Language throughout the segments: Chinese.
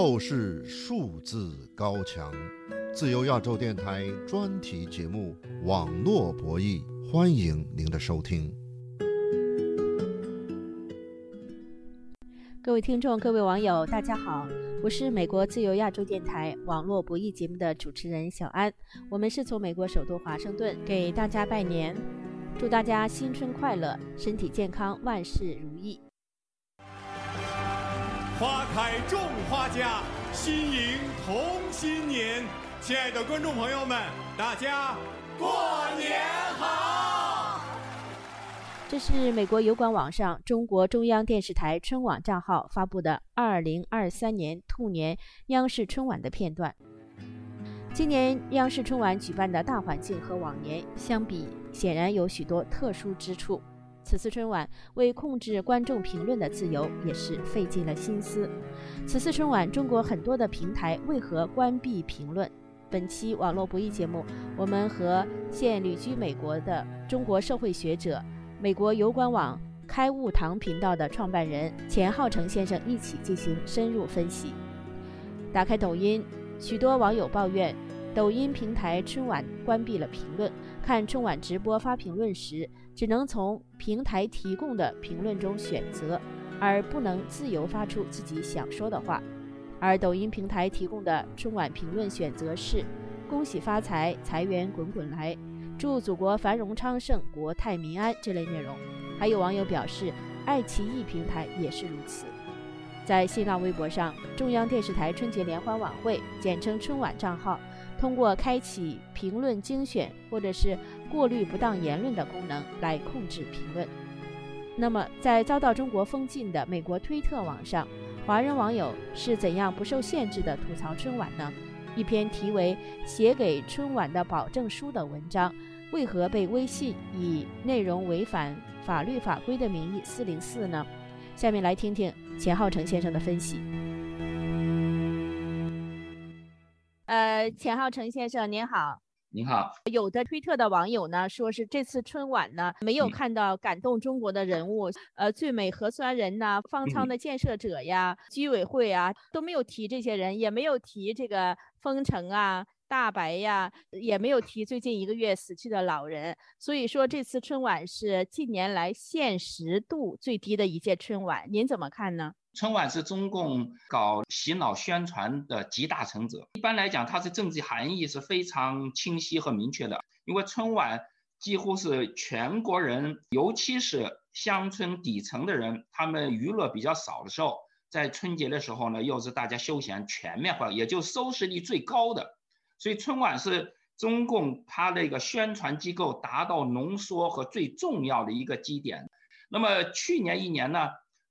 透视数字高墙，自由亚洲电台专题节目《网络博弈》，欢迎您的收听。各位听众、各位网友，大家好，我是美国自由亚洲电台网络博弈节目的主持人小安。我们是从美国首都华盛顿给大家拜年，祝大家新春快乐，身体健康，万事如意。花开种花家，新迎同新年。亲爱的观众朋友们，大家过年好！这是美国油管网上中国中央电视台春晚账号发布的2023年兔年央视春晚的片段。今年央视春晚举办的大环境和往年相比，显然有许多特殊之处。此次春晚为控制观众评论的自由，也是费尽了心思。此次春晚，中国很多的平台为何关闭评论？本期网络博弈节目，我们和现旅居美国的中国社会学者、美国油管网开悟堂频道的创办人钱浩成先生一起进行深入分析。打开抖音，许多网友抱怨，抖音平台春晚关闭了评论，看春晚直播发评论时。只能从平台提供的评论中选择，而不能自由发出自己想说的话。而抖音平台提供的春晚评论选择是“恭喜发财，财源滚滚来，祝祖国繁荣昌盛，国泰民安”这类内容。还有网友表示，爱奇艺平台也是如此。在新浪微博上，中央电视台春节联欢晚会（简称春晚）账号。通过开启评论精选或者是过滤不当言论的功能来控制评论。那么，在遭到中国封禁的美国推特网上，华人网友是怎样不受限制的吐槽春晚呢？一篇题为《写给春晚的保证书》的文章，为何被微信以内容违反法律法规的名义四零四呢？下面来听听钱浩成先生的分析。呃，钱浩成先生您好，您好。有的推特的网友呢，说是这次春晚呢，没有看到感动中国的人物，呃，最美核酸人呐，方舱的建设者呀，居委会啊，都没有提这些人，也没有提这个封城啊，大白呀，也没有提最近一个月死去的老人。所以说，这次春晚是近年来现实度最低的一届春晚，您怎么看呢？春晚是中共搞洗脑宣传的集大成者。一般来讲，它的政治含义是非常清晰和明确的。因为春晚几乎是全国人，尤其是乡村底层的人，他们娱乐比较少的时候，在春节的时候呢，又是大家休闲全面化，也就收视率最高的。所以春晚是中共它的一个宣传机构达到浓缩和最重要的一个基点。那么去年一年呢？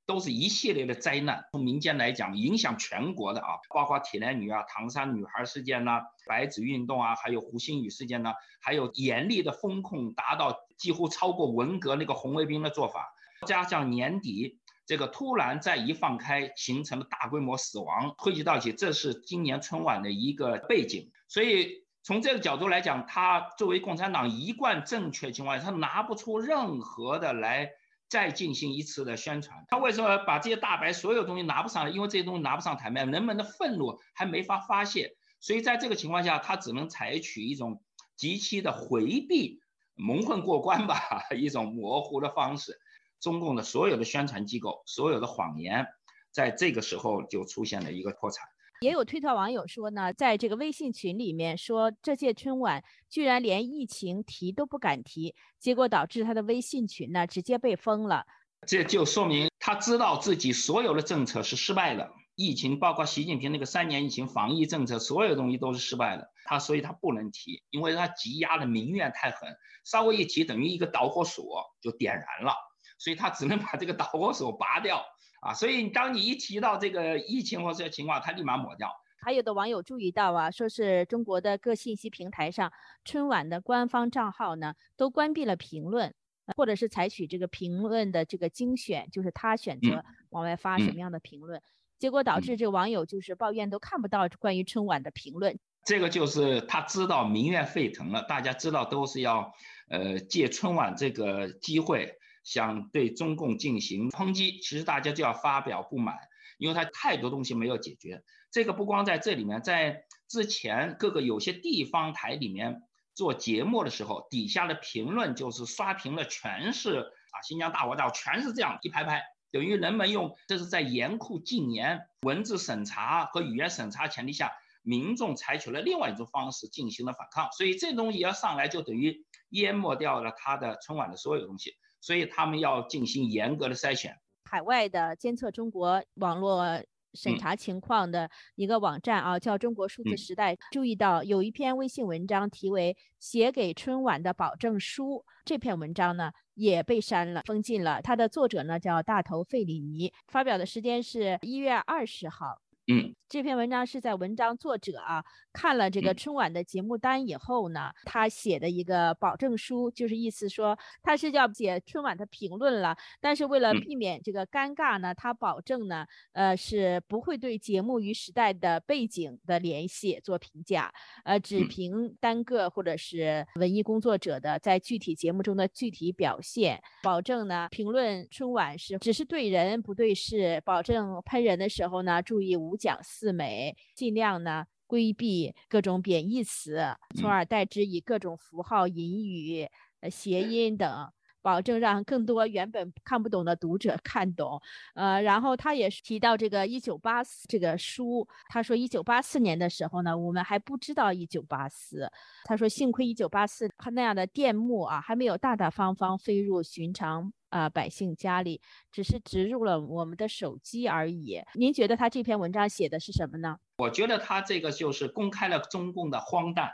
都是一系列的灾难，从民间来讲，影响全国的啊，包括铁链女啊、唐山女孩事件呐、白纸运动啊，还有胡鑫宇事件呢，还有严厉的风控，达到几乎超过文革那个红卫兵的做法，加上年底这个突然再一放开，形成了大规模死亡，汇集到起，这是今年春晚的一个背景。所以从这个角度来讲，他作为共产党一贯正确情况下，他拿不出任何的来。再进行一次的宣传，他为什么把这些大白所有东西拿不上来？因为这些东西拿不上台面，人们的愤怒还没法发泄，所以在这个情况下，他只能采取一种极其的回避、蒙混过关吧，一种模糊的方式。中共的所有的宣传机构，所有的谎言，在这个时候就出现了一个破产。也有推特网友说呢，在这个微信群里面说，这届春晚居然连疫情提都不敢提，结果导致他的微信群呢直接被封了。这就说明他知道自己所有的政策是失败的，疫情包括习近平那个三年疫情防疫政策，所有东西都是失败的。他所以他不能提，因为他积压的民怨太狠，稍微一提等于一个导火索就点燃了，所以他只能把这个导火索拔掉。啊，所以当你一提到这个疫情或这些情况，他立马抹掉。还有的网友注意到啊，说是中国的各信息平台上春晚的官方账号呢，都关闭了评论，或者是采取这个评论的这个精选，就是他选择往外发什么样的评论，结果导致这个网友就是抱怨都看不到关于春晚的评论。这个就是他知道民怨沸腾了，大家知道都是要呃借春晚这个机会。想对中共进行抨击，其实大家就要发表不满，因为他太多东西没有解决。这个不光在这里面，在之前各个有些地方台里面做节目的时候，底下的评论就是刷屏了全是啊，新疆大佛道全是这样一排排，等于人们用这是在严酷禁言、文字审查和语言审查前提下，民众采取了另外一种方式进行了反抗，所以这东西要上来就等于淹没掉了他的春晚的所有东西。所以他们要进行严格的筛选。海外的监测中国网络审查情况的一个网站啊，叫中国数字时代，注意到有一篇微信文章题为《写给春晚的保证书》，这篇文章呢也被删了、封禁了。它的作者呢叫大头费里尼，发表的时间是一月二十号。嗯，这篇文章是在文章作者啊看了这个春晚的节目单以后呢，他写的一个保证书，就是意思说他是要写春晚的评论了，但是为了避免这个尴尬呢，他保证呢，呃，是不会对节目与时代的背景的联系做评价，呃，只评单个或者是文艺工作者的在具体节目中的具体表现，保证呢评论春晚是只是对人不对事，保证喷人的时候呢注意无。讲四美，尽量呢规避各种贬义词，从而代之以各种符号、隐语、呃谐音等。保证让更多原本看不懂的读者看懂，呃，然后他也是提到这个一九八四这个书，他说一九八四年的时候呢，我们还不知道一九八四，他说幸亏一九八四他那样的电幕啊，还没有大大方方飞入寻常啊百姓家里，只是植入了我们的手机而已。您觉得他这篇文章写的是什么呢？我觉得他这个就是公开了中共的荒诞。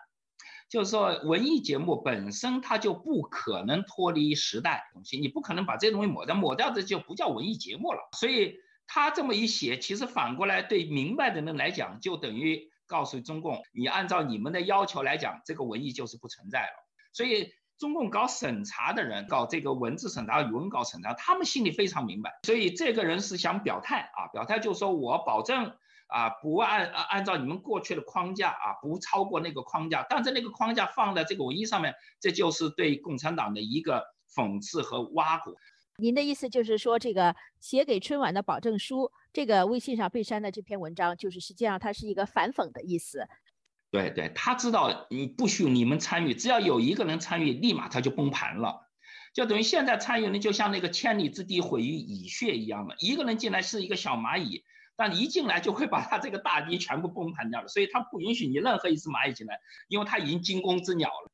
就是说，文艺节目本身它就不可能脱离时代东西，你不可能把这东西抹掉，抹掉这就不叫文艺节目了。所以他这么一写，其实反过来对明白的人来讲，就等于告诉中共，你按照你们的要求来讲，这个文艺就是不存在了。所以中共搞审查的人，搞这个文字审查、语文搞审查，他们心里非常明白。所以这个人是想表态啊，表态就是说我保证。啊，不按按照你们过去的框架啊，不超过那个框架，但是那个框架放在这个文艺上面，这就是对共产党的一个讽刺和挖苦。您的意思就是说，这个写给春晚的保证书，这个微信上被删的这篇文章，就是实际上它是一个反讽的意思。对对，他知道你不许你们参与，只要有一个人参与，立马他就崩盘了，就等于现在参与人就像那个千里之堤毁于蚁穴一样的，一个人进来是一个小蚂蚁。但一进来就会把他这个大堤全部崩盘掉了，所以他不允许你任何一只蚂蚁进来，因为他已经惊弓之鸟了。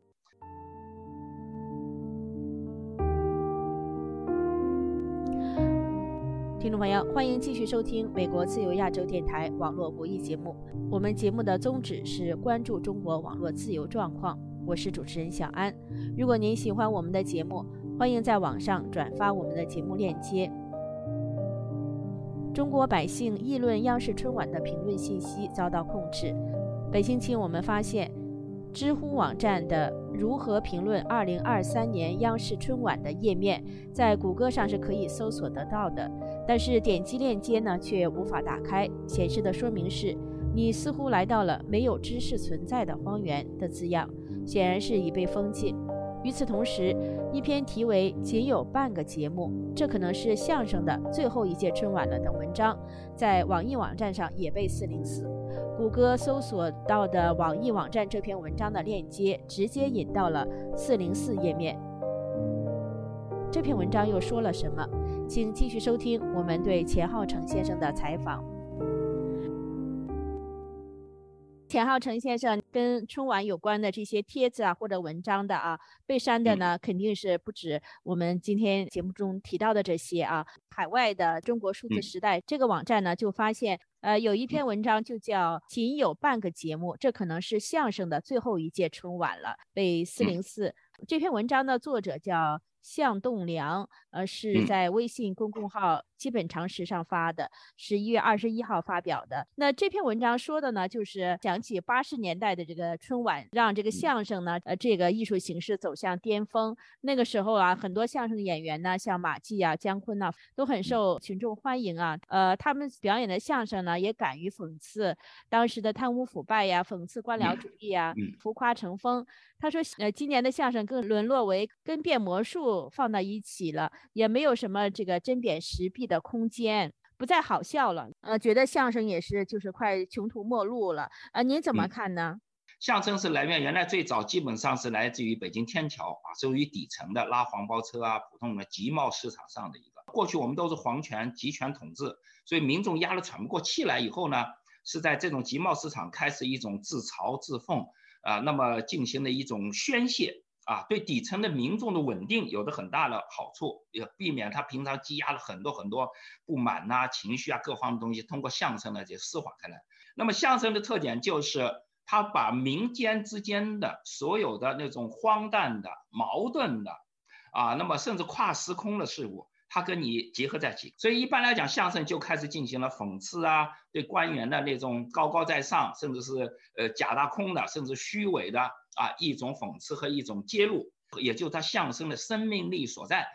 听众朋友，欢迎继续收听美国自由亚洲电台网络博弈节目。我们节目的宗旨是关注中国网络自由状况。我是主持人小安。如果您喜欢我们的节目，欢迎在网上转发我们的节目链接。中国百姓议论央视春晚的评论信息遭到控制。本星期我们发现，知乎网站的“如何评论2023年央视春晚”的页面，在谷歌上是可以搜索得到的，但是点击链接呢却无法打开，显示的说明是“你似乎来到了没有知识存在的荒原”的字样，显然是已被封禁。与此同时，一篇题为“仅有半个节目，这可能是相声的最后一届春晚了”的文章，在网易网站上也被404。谷歌搜索到的网易网站这篇文章的链接，直接引到了404页面。这篇文章又说了什么？请继续收听我们对钱浩成先生的采访。钱浩成先生跟春晚有关的这些帖子啊，或者文章的啊，被删的呢，肯定是不止我们今天节目中提到的这些啊。海外的中国数字时代这个网站呢，就发现，呃，有一篇文章就叫“仅有半个节目”，这可能是相声的最后一届春晚了，被四零四。这篇文章的作者叫向栋梁，呃，是在微信公众号基本常识上发的，十一月二十一号发表的。那这篇文章说的呢，就是讲起八十年代的这个春晚，让这个相声呢，呃，这个艺术形式走向巅峰。那个时候啊，很多相声演员呢，像马季啊、姜昆呐，都很受群众欢迎啊。呃，他们表演的相声呢，也敢于讽刺当时的贪污腐败呀，讽刺官僚主义啊，浮夸成风。他说，呃，今年的相声更沦落为跟变魔术放到一起了，也没有什么这个针砭时弊的空间，不再好笑了。呃，觉得相声也是就是快穷途末路了。呃，您怎么看呢？相声是来源原来最早基本上是来自于北京天桥啊，属于底层的拉黄包车啊，普通的集贸市场上的一个。过去我们都是皇权集权统治，所以民众压得喘不过气来以后呢，是在这种集贸市场开始一种自嘲自讽。啊，那么进行了一种宣泄啊，对底层的民众的稳定有着很大的好处，也避免他平常积压了很多很多不满呐、情绪啊各方的东西，通过相声呢就释缓开来。那么相声的特点就是，他把民间之间的所有的那种荒诞的、矛盾的，啊，那么甚至跨时空的事物。他跟你结合在一起，所以一般来讲，相声就开始进行了讽刺啊，对官员的那种高高在上，甚至是呃假大空的，甚至虚伪的啊一种讽刺和一种揭露，也就他相声的生命力所在。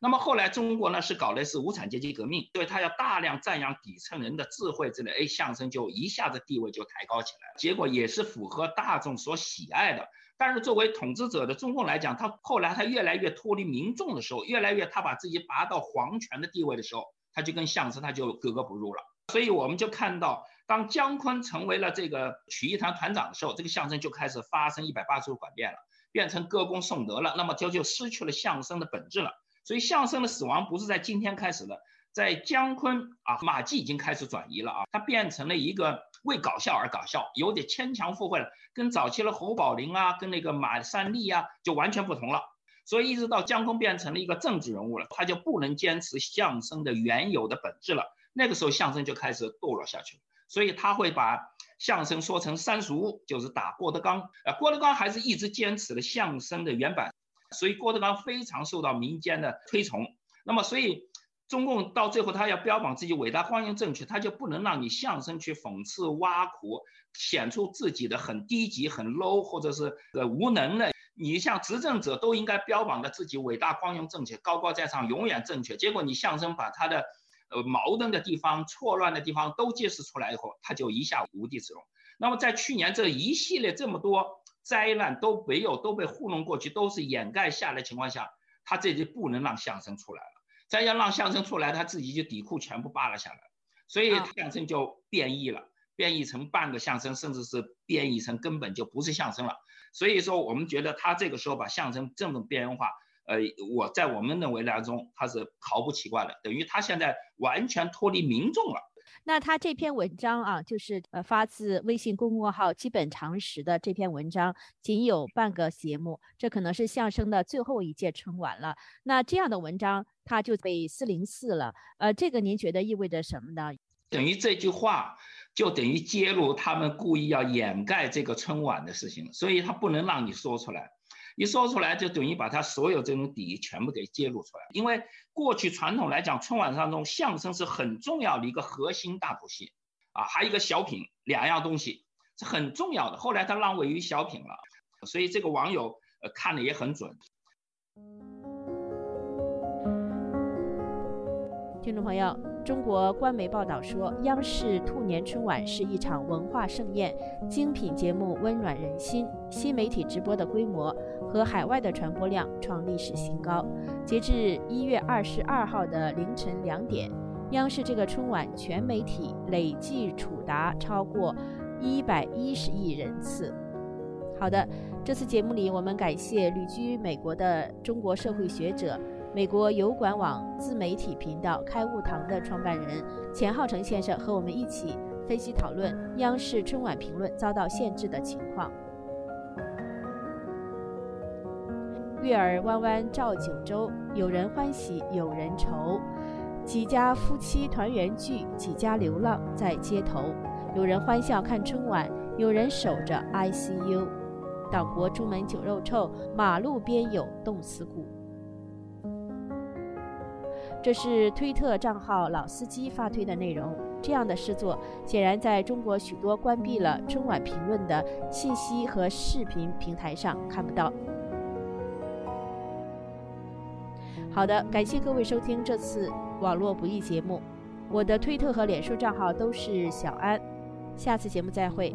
那么后来中国呢是搞的是无产阶级革命，对他要大量赞扬底层人的智慧之类，哎，相声就一下子地位就抬高起来了，结果也是符合大众所喜爱的。但是作为统治者的中共来讲，他后来他越来越脱离民众的时候，越来越他把自己拔到皇权的地位的时候，他就跟相声他就格格不入了。所以我们就看到，当姜昆成为了这个曲艺团团长的时候，这个相声就开始发生一百八十度转变了，变成歌功颂德了。那么就就失去了相声的本质了。所以相声的死亡不是在今天开始的，在姜昆啊马季已经开始转移了啊，他变成了一个。为搞笑而搞笑，有点牵强附会了，跟早期的侯宝林啊，跟那个马三立啊，就完全不同了。所以一直到姜昆变成了一个政治人物了，他就不能坚持相声的原有的本质了。那个时候相声就开始堕落下去了。所以他会把相声说成三俗，就是打郭德纲。呃，郭德纲还是一直坚持了相声的原版，所以郭德纲非常受到民间的推崇。那么所以。中共到最后，他要标榜自己伟大、光荣、正确，他就不能让你相声去讽刺、挖苦，显出自己的很低级、很 low，或者是呃无能的。你像执政者都应该标榜的自己伟大、光荣、正确、高高在上、永远正确。结果你相声把他的呃矛盾的地方、错乱的地方都揭示出来以后，他就一下无地自容。那么在去年这一系列这么多灾难都没有都被糊弄过去，都是掩盖下来情况下，他这就不能让相声出来了。再要让相声出来，他自己就底裤全部扒了下来，所以相声就变异了，变异成半个相声，甚至是变异成根本就不是相声了。所以说，我们觉得他这个时候把相声这种边缘化，呃，我在我们认为当中，他是毫不奇怪的，等于他现在完全脱离民众了。那他这篇文章啊，就是呃发自微信公众号“基本常识”的这篇文章，仅有半个节目，这可能是相声的最后一届春晚了。那这样的文章，他就被四零四了。呃，这个您觉得意味着什么呢？等于这句话就等于揭露他们故意要掩盖这个春晚的事情，所以他不能让你说出来。一说出来，就等于把他所有这种底全部给揭露出来。因为过去传统来讲，春晚当中相声是很重要的一个核心大主戏，啊，还有一个小品，两样东西是很重要的。后来他让位于小品了，所以这个网友呃看的也很准。听众朋友，中国官媒报道说，央视兔年春晚是一场文化盛宴，精品节目温暖人心，新媒体直播的规模。和海外的传播量创历史新高。截至一月二十二号的凌晨两点，央视这个春晚全媒体累计触达超过一百一十亿人次。好的，这次节目里，我们感谢旅居美国的中国社会学者、美国油管网自媒体频道开悟堂的创办人钱浩成先生和我们一起分析讨论央视春晚评论遭到限制的情况。月儿弯弯照九州，有人欢喜有人愁。几家夫妻团圆聚，几家流浪在街头。有人欢笑看春晚，有人守着 ICU。岛国朱门酒肉臭，马路边有冻死骨。这是推特账号老司机发推的内容。这样的诗作显然在中国许多关闭了春晚评论的信息和视频平台上看不到。好的，感谢各位收听这次网络不易节目。我的推特和脸书账号都是小安，下次节目再会。